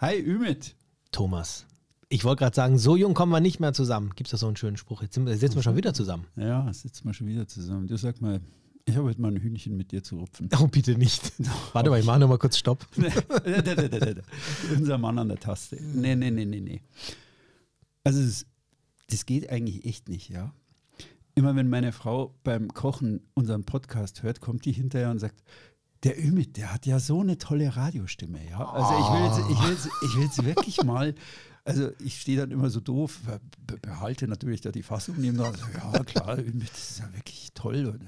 Hi, Ümit. Thomas. Ich wollte gerade sagen, so jung kommen wir nicht mehr zusammen. Gibt es da so einen schönen Spruch? Jetzt sitzen wir schon wieder zusammen. Ja, sitzen wir schon wieder zusammen. Du sag mal, ich habe heute mal ein Hühnchen mit dir zu rupfen. Oh, bitte nicht. Warte mal, ich mache noch mal kurz Stopp. Unser Mann an der Taste. Nee, nee, nee, nee, nee. Also, das, das geht eigentlich echt nicht, ja. Immer wenn meine Frau beim Kochen unseren Podcast hört, kommt die hinterher und sagt, der Ümit, der hat ja so eine tolle Radiostimme, ja. Also ich will jetzt, ich will jetzt, ich will jetzt wirklich mal, also ich stehe dann immer so doof, behalte natürlich da die Fassung neben dran. Ja, klar, Ümit, das ist ja wirklich toll. Und,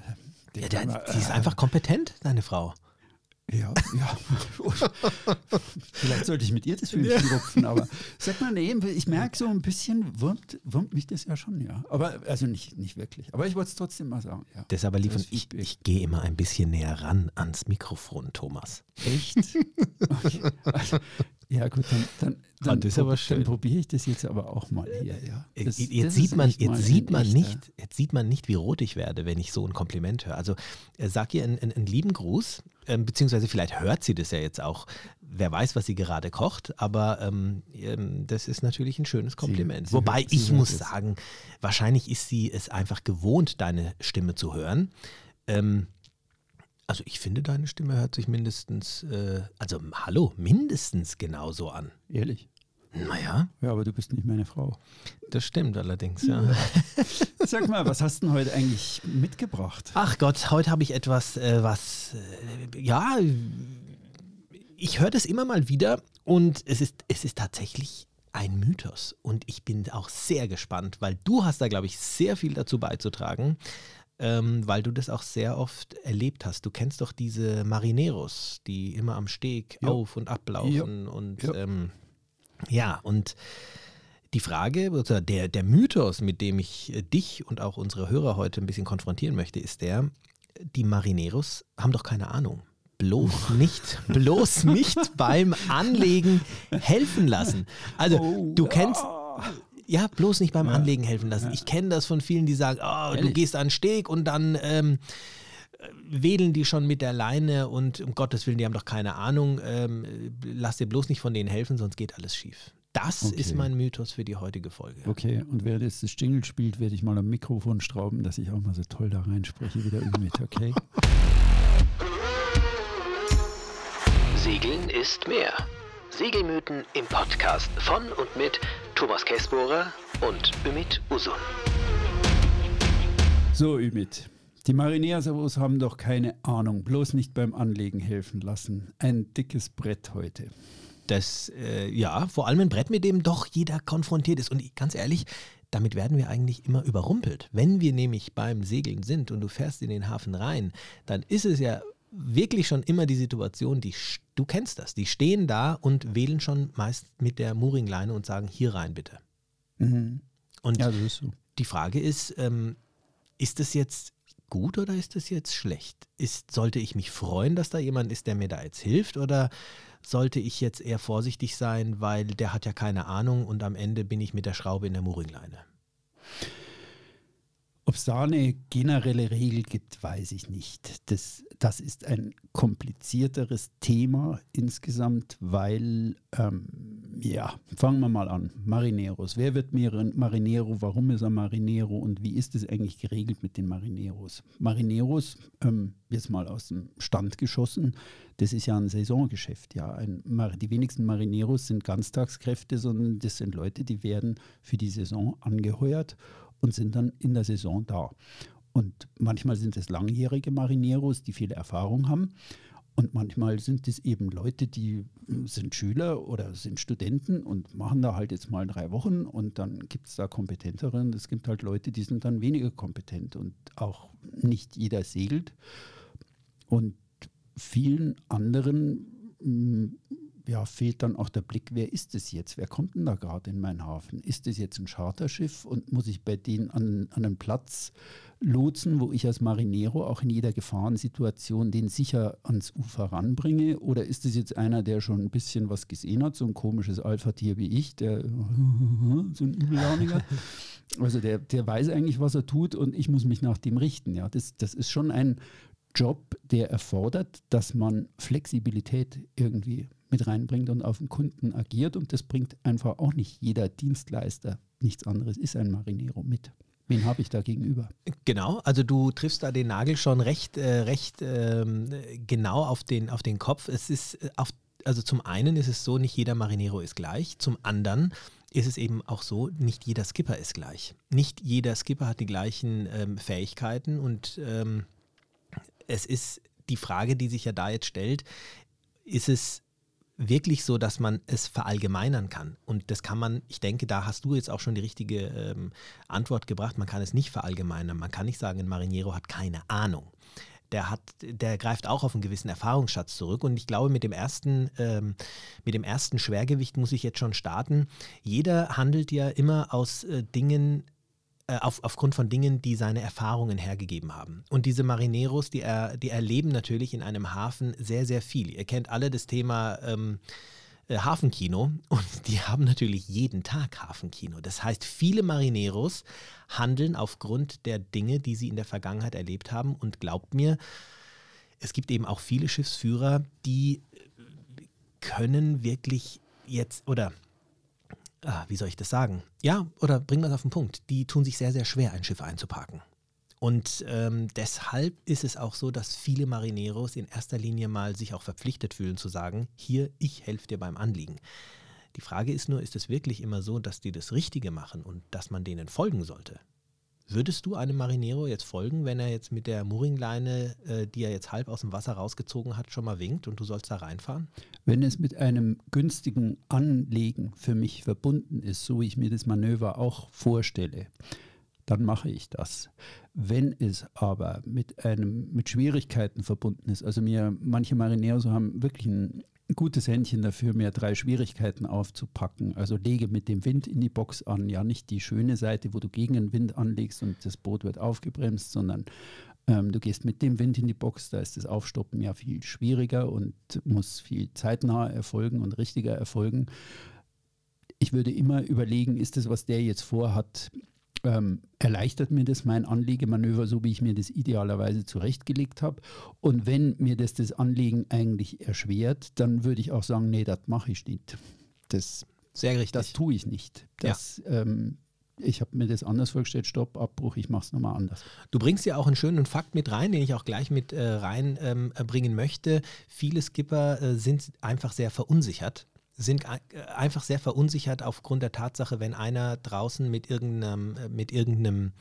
ja, der, immer, die ist äh, einfach kompetent, deine Frau. Ja, ja. Vielleicht sollte ich mit ihr das Hühnchen ja. rupfen, aber sag mal, nee, ich merke so ein bisschen, wurmt, wurmt mich das ja schon, ja. Aber, also nicht, nicht wirklich. Aber ich wollte es trotzdem mal sagen, ja. Deshalb, liefern, ich, ich gehe immer ein bisschen näher ran ans Mikrofon, Thomas. Echt? Okay. Also, ja, gut, dann, dann, dann, ah, dann probiere ich das jetzt aber auch mal hier. Ja. Äh, das, jetzt das sieht man, jetzt sieht man nicht, jetzt sieht man nicht, wie rot ich werde, wenn ich so ein Kompliment höre. Also äh, sag ihr einen, einen, einen lieben Gruß, äh, beziehungsweise vielleicht hört sie das ja jetzt auch. Wer weiß, was sie gerade kocht, aber ähm, ähm das ist natürlich ein schönes Kompliment. Sie, sie Wobei hört, ich muss es. sagen, wahrscheinlich ist sie es einfach gewohnt, deine Stimme zu hören. Ähm, also ich finde, deine Stimme hört sich mindestens, äh, also hallo, mindestens genauso an. Ehrlich? Naja. Ja, aber du bist nicht meine Frau. Das stimmt allerdings, ja. Sag mal, was hast du denn heute eigentlich mitgebracht? Ach Gott, heute habe ich etwas, äh, was, äh, ja, ich höre das immer mal wieder und es ist, es ist tatsächlich ein Mythos. Und ich bin auch sehr gespannt, weil du hast da, glaube ich, sehr viel dazu beizutragen ähm, weil du das auch sehr oft erlebt hast. Du kennst doch diese Marineros, die immer am Steg ja. auf und ablaufen ja. und ja. Ähm, ja, und die Frage, oder der, der Mythos, mit dem ich äh, dich und auch unsere Hörer heute ein bisschen konfrontieren möchte, ist der, die Marineros haben doch keine Ahnung. Bloß nicht, bloß nicht beim Anlegen helfen lassen. Also, oh, du kennst, ja, bloß nicht beim ja. Anlegen helfen lassen. Ja. Ich kenne das von vielen, die sagen, oh, du gehst an den Steg und dann ähm, wedeln die schon mit der Leine und um Gottes Willen, die haben doch keine Ahnung. Ähm, lass dir bloß nicht von denen helfen, sonst geht alles schief. Das okay. ist mein Mythos für die heutige Folge. Okay, und wer jetzt das Jingle spielt, werde ich mal am Mikrofon strauben, dass ich auch mal so toll da reinspreche, wieder mit, okay? Segeln ist mehr. Segelmythen im Podcast von und mit Thomas Käsbohrer und Ümit Usun. So, Ümit. Die Mariners haben doch keine Ahnung, bloß nicht beim Anlegen helfen lassen. Ein dickes Brett heute. Das, äh, ja, vor allem ein Brett, mit dem doch jeder konfrontiert ist. Und ganz ehrlich, damit werden wir eigentlich immer überrumpelt. Wenn wir nämlich beim Segeln sind und du fährst in den Hafen rein, dann ist es ja wirklich schon immer die Situation, die du kennst das, die stehen da und wählen schon meist mit der Mooringleine und sagen, hier rein bitte. Mhm. Und ja, so. die Frage ist, ähm, ist das jetzt gut oder ist das jetzt schlecht? Ist, sollte ich mich freuen, dass da jemand ist, der mir da jetzt hilft oder sollte ich jetzt eher vorsichtig sein, weil der hat ja keine Ahnung und am Ende bin ich mit der Schraube in der Mooringleine? Ob es da eine generelle Regel gibt, weiß ich nicht. Das, das ist ein komplizierteres Thema insgesamt, weil, ähm, ja, fangen wir mal an. Marineros. Wer wird Marinero? Warum ist er Marinero? Und wie ist es eigentlich geregelt mit den Marineros? Marineros, ähm, jetzt mal aus dem Stand geschossen, das ist ja ein Saisongeschäft. Ja. Ein, die wenigsten Marineros sind Ganztagskräfte, sondern das sind Leute, die werden für die Saison angeheuert und sind dann in der Saison da. Und manchmal sind es langjährige Marineros, die viele Erfahrung haben. Und manchmal sind es eben Leute, die sind Schüler oder sind Studenten und machen da halt jetzt mal drei Wochen und dann gibt es da kompetenteren. Es gibt halt Leute, die sind dann weniger kompetent und auch nicht jeder segelt. Und vielen anderen ja, fehlt dann auch der Blick, wer ist es jetzt? Wer kommt denn da gerade in meinen Hafen? Ist es jetzt ein Charterschiff und muss ich bei denen an, an einen Platz lotsen, wo ich als Marinero auch in jeder Gefahrensituation den sicher ans Ufer ranbringe? Oder ist es jetzt einer, der schon ein bisschen was gesehen hat, so ein komisches Alpha-Tier wie ich, der so ein Übellauniger? Also der, der weiß eigentlich, was er tut und ich muss mich nach dem richten. Ja, das, das ist schon ein Job, der erfordert, dass man Flexibilität irgendwie mit reinbringt und auf den Kunden agiert. Und das bringt einfach auch nicht jeder Dienstleister. Nichts anderes ist ein Marinero mit. Wen habe ich da gegenüber? Genau, also du triffst da den Nagel schon recht, äh, recht ähm, genau auf den, auf den Kopf. Es ist äh, auf, also zum einen ist es so, nicht jeder Marinero ist gleich. Zum anderen ist es eben auch so, nicht jeder Skipper ist gleich. Nicht jeder Skipper hat die gleichen ähm, Fähigkeiten und ähm, es ist die Frage, die sich ja da jetzt stellt, ist es wirklich so, dass man es verallgemeinern kann. Und das kann man, ich denke, da hast du jetzt auch schon die richtige ähm, Antwort gebracht. Man kann es nicht verallgemeinern. Man kann nicht sagen, ein Marinero hat keine Ahnung. Der, hat, der greift auch auf einen gewissen Erfahrungsschatz zurück. Und ich glaube, mit dem ersten, ähm, mit dem ersten Schwergewicht muss ich jetzt schon starten. Jeder handelt ja immer aus äh, Dingen, auf, aufgrund von Dingen, die seine Erfahrungen hergegeben haben. Und diese Marineros, die, er, die erleben natürlich in einem Hafen sehr, sehr viel. Ihr kennt alle das Thema ähm, äh, Hafenkino und die haben natürlich jeden Tag Hafenkino. Das heißt, viele Marineros handeln aufgrund der Dinge, die sie in der Vergangenheit erlebt haben. Und glaubt mir, es gibt eben auch viele Schiffsführer, die können wirklich jetzt oder ah, wie soll ich das sagen? Ja, oder bringen wir es auf den Punkt. Die tun sich sehr, sehr schwer, ein Schiff einzuparken. Und ähm, deshalb ist es auch so, dass viele Marineros in erster Linie mal sich auch verpflichtet fühlen zu sagen, hier, ich helfe dir beim Anliegen. Die Frage ist nur, ist es wirklich immer so, dass die das Richtige machen und dass man denen folgen sollte? Würdest du einem Marinero jetzt folgen, wenn er jetzt mit der Mooringleine, äh, die er jetzt halb aus dem Wasser rausgezogen hat, schon mal winkt und du sollst da reinfahren? Wenn es mit einem günstigen Anlegen für mich verbunden ist, so wie ich mir das Manöver auch vorstelle, dann mache ich das. Wenn es aber mit einem mit Schwierigkeiten verbunden ist, also mir manche Marineros haben wirklich ein gutes Händchen dafür, mir drei Schwierigkeiten aufzupacken. Also lege mit dem Wind in die Box an, ja nicht die schöne Seite, wo du gegen den Wind anlegst und das Boot wird aufgebremst, sondern ähm, du gehst mit dem Wind in die Box, da ist das Aufstoppen ja viel schwieriger und muss viel zeitnah erfolgen und richtiger erfolgen. Ich würde immer überlegen, ist das, was der jetzt vorhat, ähm, erleichtert mir das mein Anlegemanöver, so wie ich mir das idealerweise zurechtgelegt habe. Und wenn mir das das Anlegen eigentlich erschwert, dann würde ich auch sagen, nee, das mache ich nicht. Das, Sehr richtig. Das tue ich nicht. Das, ja. ähm, ich habe mir das anders vorgestellt, Stopp, Abbruch, ich mache es nochmal anders. Du bringst ja auch einen schönen Fakt mit rein, den ich auch gleich mit äh, reinbringen ähm, möchte. Viele Skipper äh, sind einfach sehr verunsichert sind einfach sehr verunsichert aufgrund der Tatsache, wenn einer draußen mit irgendeinem, mit irgendeinem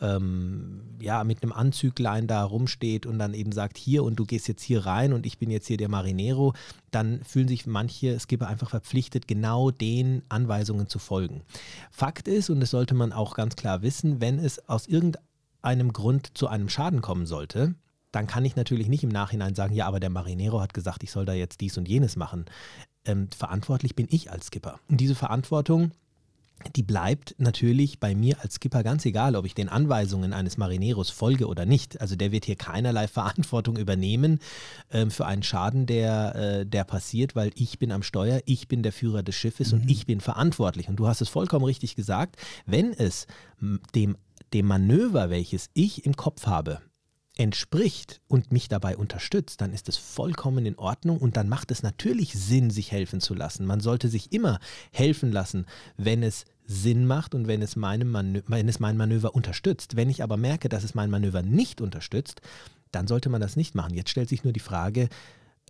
ähm, ja, mit einem Anzüglein da rumsteht und dann eben sagt, hier und du gehst jetzt hier rein und ich bin jetzt hier der Marinero, dann fühlen sich manche Skipper einfach verpflichtet, genau den Anweisungen zu folgen. Fakt ist, und das sollte man auch ganz klar wissen, wenn es aus irgendeinem Grund zu einem Schaden kommen sollte, dann kann ich natürlich nicht im Nachhinein sagen, ja, aber der Marinero hat gesagt, ich soll da jetzt dies und jenes machen ähm, verantwortlich bin ich als Skipper. Und diese Verantwortung, die bleibt natürlich bei mir als Skipper ganz egal, ob ich den Anweisungen eines Marineros folge oder nicht. Also der wird hier keinerlei Verantwortung übernehmen ähm, für einen Schaden, der, äh, der passiert, weil ich bin am Steuer, ich bin der Führer des Schiffes mhm. und ich bin verantwortlich. Und du hast es vollkommen richtig gesagt, wenn es dem, dem Manöver, welches ich im Kopf habe, entspricht und mich dabei unterstützt, dann ist es vollkommen in Ordnung und dann macht es natürlich Sinn, sich helfen zu lassen. Man sollte sich immer helfen lassen, wenn es Sinn macht und wenn es, meinem wenn es mein Manöver unterstützt. Wenn ich aber merke, dass es mein Manöver nicht unterstützt, dann sollte man das nicht machen. Jetzt stellt sich nur die Frage,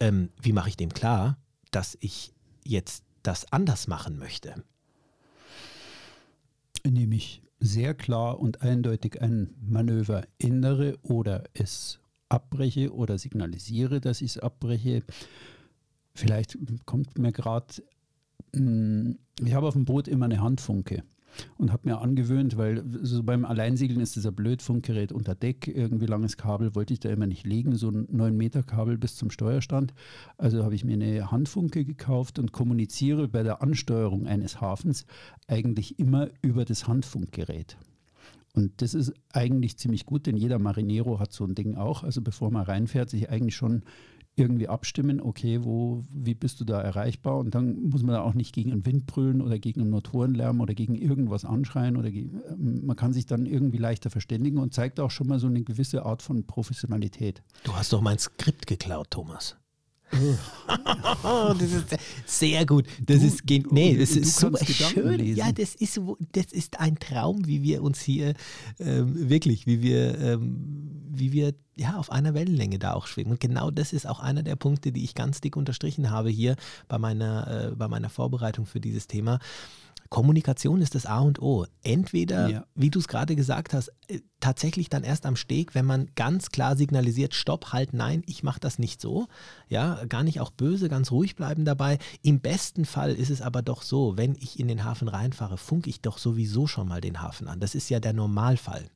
ähm, wie mache ich dem klar, dass ich jetzt das anders machen möchte? Indem ich sehr klar und eindeutig ein Manöver ändere oder es abbreche oder signalisiere, dass ich es abbreche. Vielleicht kommt mir gerade, hm, ich habe auf dem Boot immer eine Handfunke und habe mir angewöhnt, weil so beim Alleinsegeln ist ein blöd, Funkgerät unter Deck, irgendwie langes Kabel wollte ich da immer nicht legen, so ein 9 Meter Kabel bis zum Steuerstand. Also habe ich mir eine Handfunke gekauft und kommuniziere bei der Ansteuerung eines Hafens eigentlich immer über das Handfunkgerät. Und das ist eigentlich ziemlich gut, denn jeder Marinero hat so ein Ding auch. Also bevor man reinfährt, sich eigentlich schon irgendwie abstimmen, okay, wo, wie bist du da erreichbar? Und dann muss man da auch nicht gegen einen Wind brüllen oder gegen einen Motorenlärm oder gegen irgendwas anschreien oder gegen, ähm, man kann sich dann irgendwie leichter verständigen und zeigt auch schon mal so eine gewisse Art von Professionalität. Du hast doch mein Skript geklaut, Thomas. das ist sehr gut. Das Du- ist nee, das ist Gedanken schön. lesen. Ja, das ist wo- das ist ein Traum, wie wir uns hier ähm, wirklich, wie wir ähm, wie wir ja auf einer Wellenlänge da auch schwingen. Und genau das ist auch einer der Punkte, die ich ganz dick unterstrichen habe hier bei meiner äh, bei meiner Vorbereitung für dieses Thema. Kommunikation ist das A und O. Entweder, Ja. wie du es gerade gesagt hast, äh, tatsächlich dann erst am Steg, wenn man ganz klar signalisiert, stopp, halt, nein, ich mache das nicht so. Ja, gar nicht auch böse, ganz ruhig bleiben dabei. Im besten Fall ist es aber doch so, wenn ich in den Hafen reinfahre, funke ich doch sowieso schon mal den Hafen an. Das ist ja der Normalfall.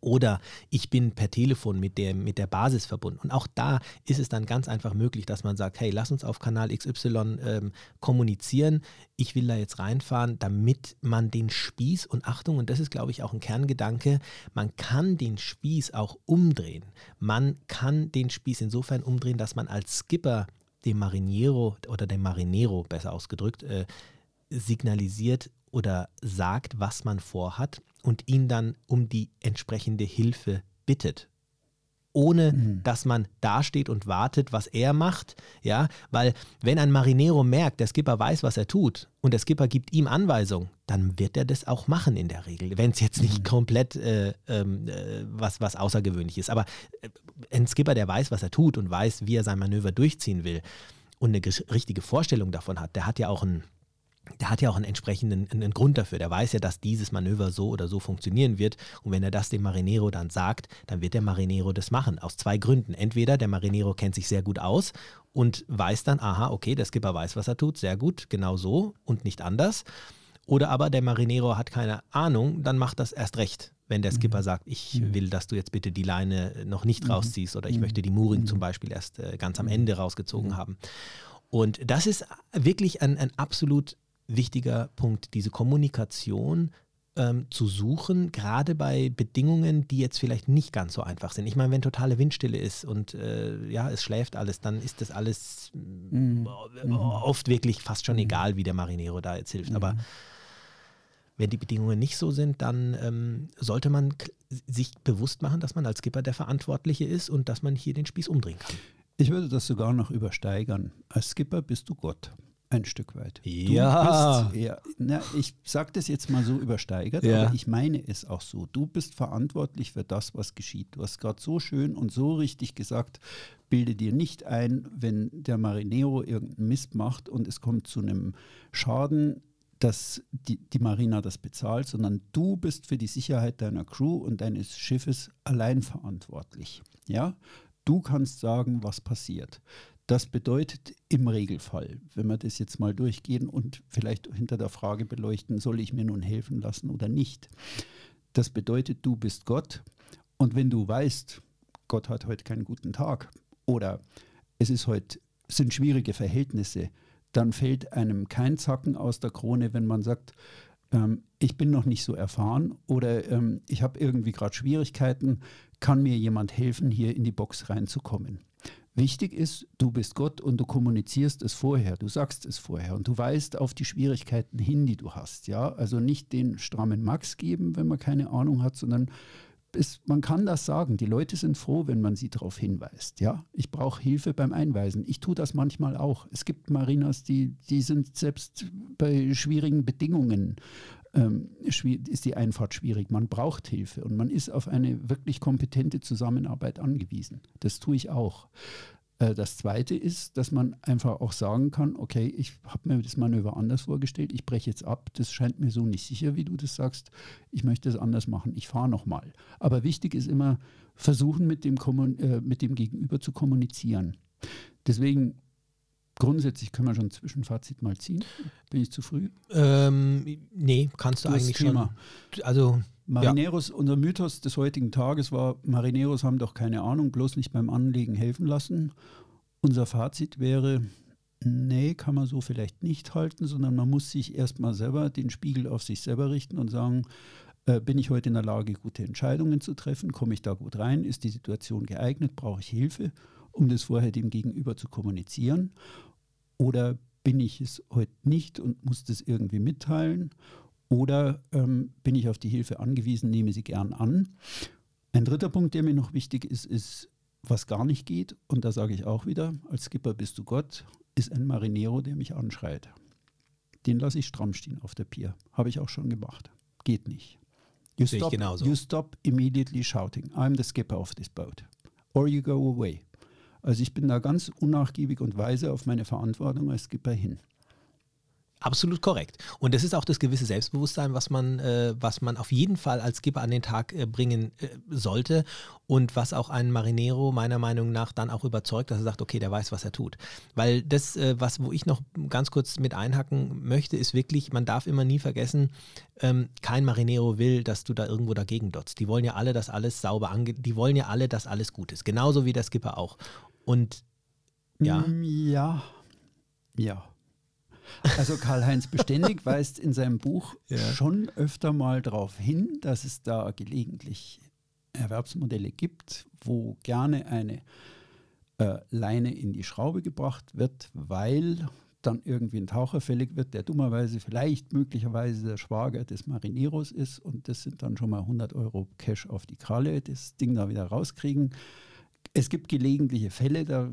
Oder ich bin per Telefon mit der, mit der Basis verbunden. Und auch da ist es dann ganz einfach möglich, dass man sagt, hey, lass uns auf Kanal XY ähm, kommunizieren. Ich will da jetzt reinfahren, damit man den Spieß und Achtung, und das ist, glaube ich, auch ein Kerngedanke, man kann den Spieß auch umdrehen. Man kann den Spieß insofern umdrehen, dass man als Skipper dem Mariniero oder dem Marinero, besser ausgedrückt, äh, signalisiert oder sagt, was man vorhat und ihn dann um die entsprechende Hilfe bittet. Ohne dass man dasteht und wartet, was er macht. Ja, weil wenn ein Marinero merkt, der Skipper weiß, was er tut und der Skipper gibt ihm Anweisung, dann wird er das auch machen in der Regel. Wenn es jetzt nicht komplett äh, ähm, äh, was, was außergewöhnlich ist. Aber äh, ein Skipper, der weiß, was er tut und weiß, wie er sein Manöver durchziehen will und eine richtige Vorstellung davon hat, der hat ja auch ein der hat ja auch einen entsprechenden einen Grund dafür. Der weiß ja, dass dieses Manöver so oder so funktionieren wird. Und wenn er das dem Marinero dann sagt, dann wird der Marinero das machen. Aus zwei Gründen. Entweder der Marinero kennt sich sehr gut aus und weiß dann, aha, okay, der Skipper weiß, was er tut, sehr gut, genau so und nicht anders. Oder aber der Marinero hat keine Ahnung, dann macht das erst recht. Wenn der Skipper sagt, ich will, dass du jetzt bitte die Leine noch nicht rausziehst oder ich möchte die Mooring zum Beispiel erst äh, ganz am Ende rausgezogen haben. Und das ist wirklich ein, ein absolut wichtiger Punkt, diese Kommunikation ähm, zu suchen, gerade bei Bedingungen, die jetzt vielleicht nicht ganz so einfach sind. Ich meine, wenn totale Windstille ist und äh, ja, es schläft alles, dann ist das alles mm, oft wirklich fast schon egal, wie der Marinero da jetzt hilft. Aber wenn die Bedingungen nicht so sind, dann ähm, sollte man sich bewusst machen, dass man als Skipper der Verantwortliche ist und dass man hier den Spieß umdrehen kann. Ich würde das sogar noch übersteigern. Als Skipper bist du Gott. Ein Stück weit. Ja. Bist, ja na, ich sage das jetzt mal so übersteigert, Ja. aber ich meine es auch so. Du bist verantwortlich für das, was geschieht. Du hast gerade so schön und so richtig gesagt, bilde dir nicht ein, wenn der Marinero irgendeinen Mist macht und es kommt zu einem Schaden, dass die, die Marina das bezahlt, sondern du bist für die Sicherheit deiner Crew und deines Schiffes allein verantwortlich. Ja? Du kannst sagen, was passiert. Das bedeutet im Regelfall, wenn wir das jetzt mal durchgehen und vielleicht hinter der Frage beleuchten, soll ich mir nun helfen lassen oder nicht. Das bedeutet, du bist Gott und wenn du weißt, Gott hat heute keinen guten Tag oder es ist heute sind schwierige Verhältnisse, dann fällt einem kein Zacken aus der Krone, wenn man sagt, ähm, ich bin noch nicht so erfahren oder ähm, ich habe irgendwie gerade Schwierigkeiten, kann mir jemand helfen, hier in die Box reinzukommen. Wichtig ist, du bist Gott und du kommunizierst es vorher, du sagst es vorher und du weißt auf die Schwierigkeiten hin, die du hast. Ja, also nicht den strammen Max geben, wenn man keine Ahnung hat, sondern es, man kann das sagen. Die Leute sind froh, wenn man sie darauf hinweist. Ja, ich brauche Hilfe beim Einweisen. Ich tue das manchmal auch. Es gibt Marinas, die, die sind selbst bei schwierigen Bedingungen ähm, ist die Einfahrt schwierig. Man braucht Hilfe und man ist auf eine wirklich kompetente Zusammenarbeit angewiesen. Das tue ich auch. Äh, Das Zweite ist, dass man einfach auch sagen kann, okay, ich habe mir das Manöver anders vorgestellt, ich breche jetzt ab, das scheint mir so nicht sicher, wie du das sagst, ich möchte es anders machen, ich fahre nochmal. Aber wichtig ist immer, versuchen mit dem, äh, mit dem Gegenüber zu kommunizieren. Deswegen, grundsätzlich können wir schon ein Zwischenfazit mal ziehen. Bin ich zu früh? Ähm, nee, kannst du Das eigentlich Thema. schon. Also, Marineros, unser Mythos des heutigen Tages war, Marineros haben doch keine Ahnung, bloß nicht beim Anlegen helfen lassen. Unser Fazit wäre, nee, kann man so vielleicht nicht halten, sondern man muss sich erstmal selber den Spiegel auf sich selber richten und sagen, äh, bin ich heute in der Lage, gute Entscheidungen zu treffen? Komme ich da gut rein? Ist die Situation geeignet? Brauche ich Hilfe, um das vorher dem Gegenüber zu kommunizieren? Oder bin ich es heute nicht und muss das irgendwie mitteilen? Oder ähm, bin ich auf die Hilfe angewiesen, nehme sie gern an? Ein dritter Punkt, der mir noch wichtig ist, ist, was gar nicht geht, und da sage ich auch wieder, als Skipper bist du Gott, ist ein Marinero, der mich anschreit. Den lasse ich stramm stehen auf der Pier. Habe ich auch schon gemacht. Geht nicht. You stop, genauso. you stop immediately shouting, I'm the skipper of this boat. Or you go away. Also ich bin da ganz unnachgiebig und weise auf meine Verantwortung als Skipper hin. Absolut korrekt. Und das ist auch das gewisse Selbstbewusstsein, was man, äh, was man auf jeden Fall als Skipper an den Tag äh, bringen äh, sollte und was auch einen Marinero meiner Meinung nach dann auch überzeugt, dass er sagt, okay, der weiß, was er tut. Weil das, äh, was, wo ich noch ganz kurz mit einhacken möchte, ist wirklich, man darf immer nie vergessen, ähm, kein Marinero will, dass du da irgendwo dagegen dotzt. Die wollen ja alle, dass alles sauber ange, die wollen ja alle, dass alles gut ist. Genauso wie der Skipper auch. Und ja. Mm, Ja. Ja. Also Karl-Heinz Beständig weist in seinem Buch Ja. schon öfter mal darauf hin, dass es da gelegentlich Erwerbsmodelle gibt, wo gerne eine äh, Leine in die Schraube gebracht wird, weil dann irgendwie ein Taucher fällig wird, der dummerweise vielleicht möglicherweise der Schwager des Marineros ist und das sind dann schon mal 100 Euro Cash auf die Kralle, das Ding da wieder rauskriegen. Es gibt gelegentliche Fälle, da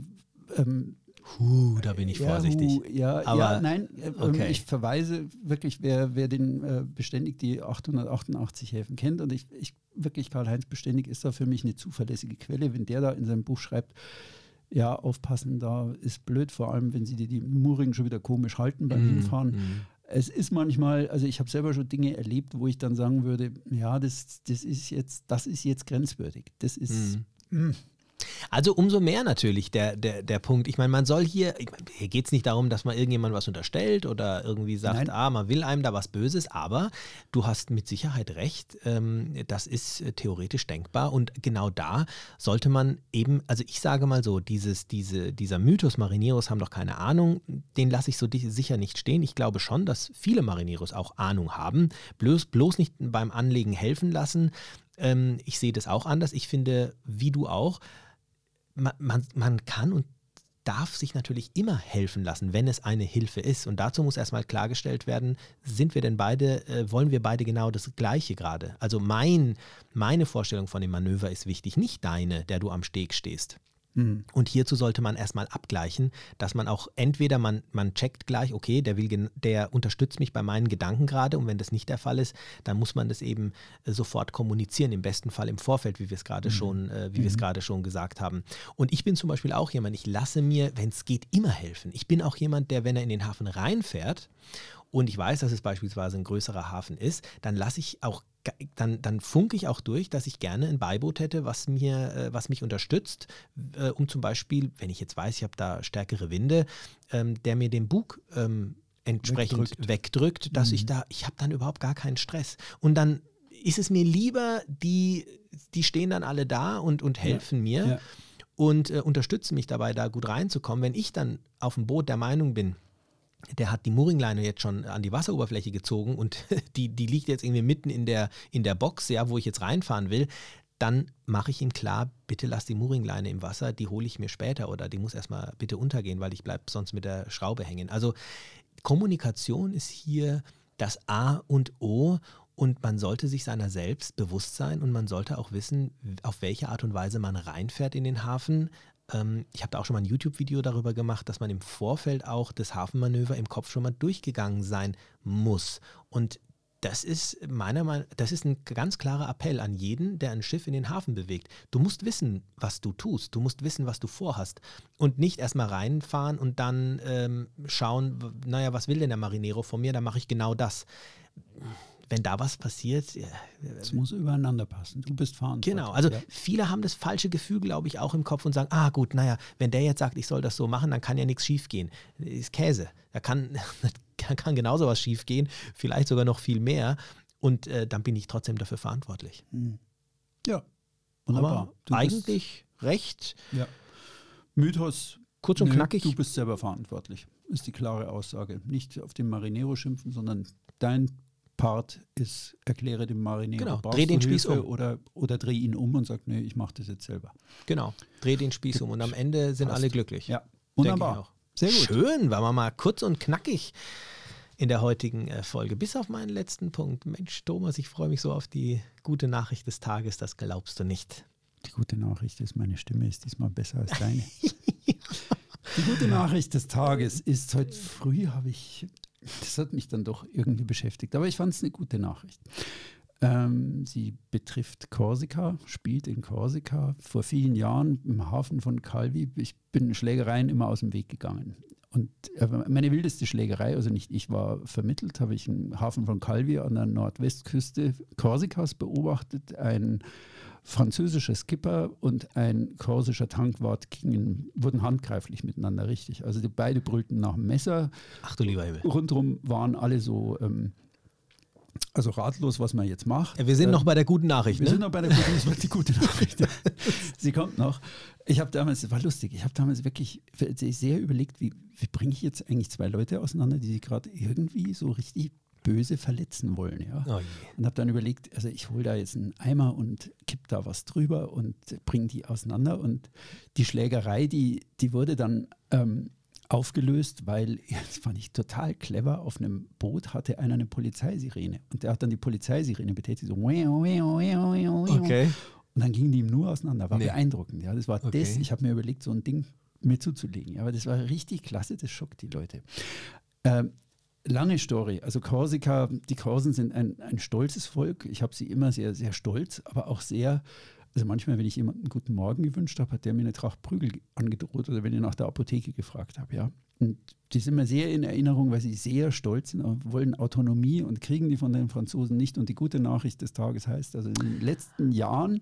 ähm, Huh, da bin ich ja, vorsichtig. hu, Ja, Aber- ja nein, äh, ähm, okay. ich verweise wirklich, wer, wer den äh, beständig die 888 Häfen kennt und ich, ich wirklich Karl-Heinz Beständig ist da für mich eine zuverlässige Quelle, wenn der da in seinem Buch schreibt, ja, aufpassen, da ist blöd, vor allem wenn sie die, die Muringen schon wieder komisch halten beim Mm, Hinfahren. mm. Es ist manchmal, also ich habe selber schon Dinge erlebt, wo ich dann sagen würde, ja, das, das ist jetzt, das ist jetzt grenzwürdig. Das ist, Mhm. Also umso mehr natürlich der, der, der Punkt. Ich meine, man soll hier, ich meine, hier geht es nicht darum, dass man irgendjemand was unterstellt oder irgendwie sagt, Nein. ah, man will einem da was Böses, aber du hast mit Sicherheit recht, ähm, das ist äh, theoretisch denkbar und genau da sollte man eben, also ich sage mal so, dieses, diese, dieser Mythos, Marineros haben doch keine Ahnung, den lasse ich so sicher nicht stehen. Ich glaube schon, dass viele Marineros auch Ahnung haben, bloß, bloß nicht beim Anlegen helfen lassen. Ähm, ich sehe das auch anders. Ich finde, wie du auch, man, man, man kann und darf sich natürlich immer helfen lassen, wenn es eine Hilfe ist. Und dazu muss erstmal klargestellt werden, sind wir denn beide, äh, wollen wir beide genau das Gleiche gerade? Also mein, meine Vorstellung von dem Manöver ist wichtig, nicht deine, der du am Steg stehst. Mhm. Und hierzu sollte man erstmal abgleichen, dass man auch entweder man, man checkt gleich, okay, der will, gen- der unterstützt mich bei meinen Gedanken gerade und wenn das nicht der Fall ist, dann muss man das eben äh, sofort kommunizieren, im besten Fall im Vorfeld, wie wir es gerade schon, äh, wie wir es gerade schon gesagt haben. Und ich bin zum Beispiel auch jemand, ich lasse mir, wenn es geht, immer helfen. Ich bin auch jemand, der, wenn er in den Hafen reinfährt und ich weiß, dass es beispielsweise ein größerer Hafen ist, dann lasse ich auch dann, dann funke ich auch durch, dass ich gerne ein Beiboot hätte, was mir, äh, was mich unterstützt, äh, um zum Beispiel, wenn ich jetzt weiß, ich habe da stärkere Winde, ähm, der mir den Bug ähm, entsprechend Wegdrückt. wegdrückt, dass ich da, ich habe dann überhaupt gar keinen Stress. Und dann ist es mir lieber, die, die stehen dann alle da und, und helfen mir Ja. und äh, unterstützen mich dabei, da gut reinzukommen. Wenn ich dann auf dem Boot der Meinung bin, der hat die Mooringleine jetzt schon an die Wasseroberfläche gezogen und die, die liegt jetzt irgendwie mitten in der, in der Box, ja, wo ich jetzt reinfahren will, dann mache ich ihm klar, bitte lass die Mooringleine im Wasser, die hole ich mir später oder die muss erstmal bitte untergehen, weil ich bleibe sonst mit der Schraube hängen. Also Kommunikation ist hier das A und O und man sollte sich seiner selbst bewusst sein und man sollte auch wissen, auf welche Art und Weise man reinfährt in den Hafen. Ähm, ich habe da auch schon mal ein YouTube-Video darüber gemacht, dass man im Vorfeld auch das Hafenmanöver im Kopf schon mal durchgegangen sein muss. Und das ist meiner Meinung das ist ein ganz klarer Appell an jeden, der ein Schiff in den Hafen bewegt. Du musst wissen, was du tust. Du musst wissen, was du vorhast. Und nicht erstmal reinfahren und dann ähm, schauen, naja, was will denn der Marinero von mir? Dann mache ich genau das. Wenn da was passiert, Es muss übereinander passen. Du bist verantwortlich. Genau, also Ja. viele haben das falsche Gefühl, glaube ich, auch im Kopf und sagen, ah gut, naja, wenn der jetzt sagt, ich soll das so machen, dann kann ja nichts schiefgehen. Ist Käse. Da kann, da kann genauso was schiefgehen, vielleicht sogar noch viel mehr. Und äh, dann bin ich trotzdem dafür verantwortlich. Ja, wunderbar. Aber eigentlich recht Ja. Mythos. kurz und nö, knackig. Du bist selber verantwortlich, ist die klare Aussage. Nicht auf den Marinero schimpfen, sondern dein Part ist, erkläre dem Marinero, Genau, dreh den Spieß Hilfe um. Oder, oder dreh ihn um und sag, nee, ich mache das jetzt selber. Genau, dreh den Spieß um und am Ende sind Passt. alle glücklich. Ja, wunderbar. auch. Sehr gut. Schön, war wir mal kurz und knackig in der heutigen äh, Folge. Bis auf meinen letzten Punkt. Mensch, Thomas, ich freue mich so auf die gute Nachricht des Tages, das glaubst du nicht. Die gute Nachricht ist, meine Stimme ist diesmal besser als deine. Die gute Nachricht des Tages ist, heute früh habe ich, das hat mich dann doch irgendwie beschäftigt, aber ich fand es eine gute Nachricht. Ähm, sie betrifft Korsika, spielt in Korsika. Vor vielen Jahren im Hafen von Calvi. Ich bin Schlägereien immer aus dem Weg gegangen. Und äh, meine wildeste Schlägerei, also nicht ich war vermittelt, habe ich im Hafen von Calvi an der Nordwestküste Korsikas beobachtet. Ein französischer Skipper und ein korsischer Tankwart gingen, wurden handgreiflich miteinander, richtig. Also die beide brüllten nach dem Messer. Ach du lieber Himmel. Rundherum waren alle so, ähm, also ratlos, was man jetzt macht. Wir sind Ähm, noch bei der guten Nachricht. wir ne? sind noch bei der guten, das wird die gute Nachricht. Sie kommt noch. Ich habe damals, das war lustig, ich habe damals wirklich sehr überlegt, wie, wie bringe ich jetzt eigentlich zwei Leute auseinander, die sich gerade irgendwie so richtig böse verletzen wollen. Ja? Oh. Und habe dann überlegt, also ich hole da jetzt einen Eimer und kipp da was drüber und bringe die auseinander. Und die Schlägerei, die, die wurde dann ähm, aufgelöst, weil, das fand ich total clever, auf einem Boot hatte einer eine Polizeisirene. Und der hat dann die Polizeisirene betätigt, so Okay. und dann gingen die ihm nur auseinander. War Nee. beeindruckend. Ja, das war Okay. das. Ich habe mir überlegt, so ein Ding mir zuzulegen. Aber das war richtig klasse, das schockt die Leute. Ähm, lange Story. Also Korsika, die Korsen sind ein, ein stolzes Volk. Ich habe sie immer sehr, sehr stolz, aber auch sehr, also manchmal, wenn ich jemanden einen guten Morgen gewünscht habe, hat der mir eine Tracht Prügel angedroht oder wenn ich nach der Apotheke gefragt habe, ja. Und die sind mir sehr in Erinnerung, weil sie sehr stolz sind, wollen Autonomie und kriegen die von den Franzosen nicht. Und die gute Nachricht des Tages heißt, also in den letzten Jahren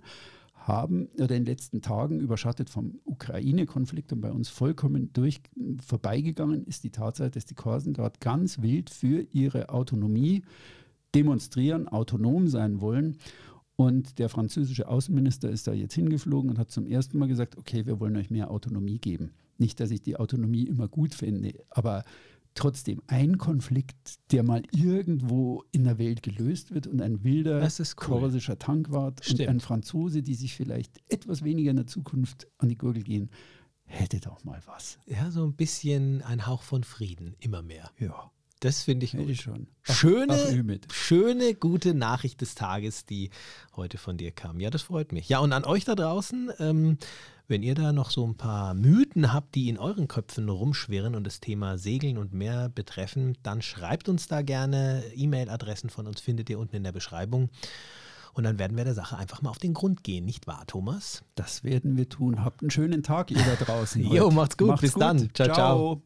haben oder in den letzten Tagen überschattet vom Ukraine-Konflikt und bei uns vollkommen durch vorbeigegangen ist die Tatsache, dass die Korsen gerade ganz wild für ihre Autonomie demonstrieren, autonom sein wollen. Und der französische Außenminister ist da jetzt hingeflogen und hat zum ersten Mal gesagt, okay, wir wollen euch mehr Autonomie geben. Nicht, dass ich die Autonomie immer gut finde, aber trotzdem ein Konflikt, der mal irgendwo in der Welt gelöst wird und ein wilder cool. korsischer Tankwart und Stimmt. ein Franzose, die sich vielleicht etwas weniger in der Zukunft an die Gurgel gehen, hätte doch mal was. Ja, so ein bisschen ein Hauch von Frieden, immer mehr. Ja, Das finde ich gut. ich schon. Schöne, ach, schöne, gute Nachricht des Tages, die heute von dir kam. Ja, das freut mich. Ja, und an euch da draußen, ähm, wenn ihr da noch so ein paar Mythen habt, die in euren Köpfen rumschwirren und das Thema Segeln und mehr betreffen, dann schreibt uns da gerne. E-Mail-Adressen von uns findet ihr unten in der Beschreibung. Und dann werden wir der Sache einfach mal auf den Grund gehen, nicht wahr, Thomas? Das werden wir tun. Habt einen schönen Tag, ihr da draußen. Jo, macht's gut. Bis dann. Ciao, ciao.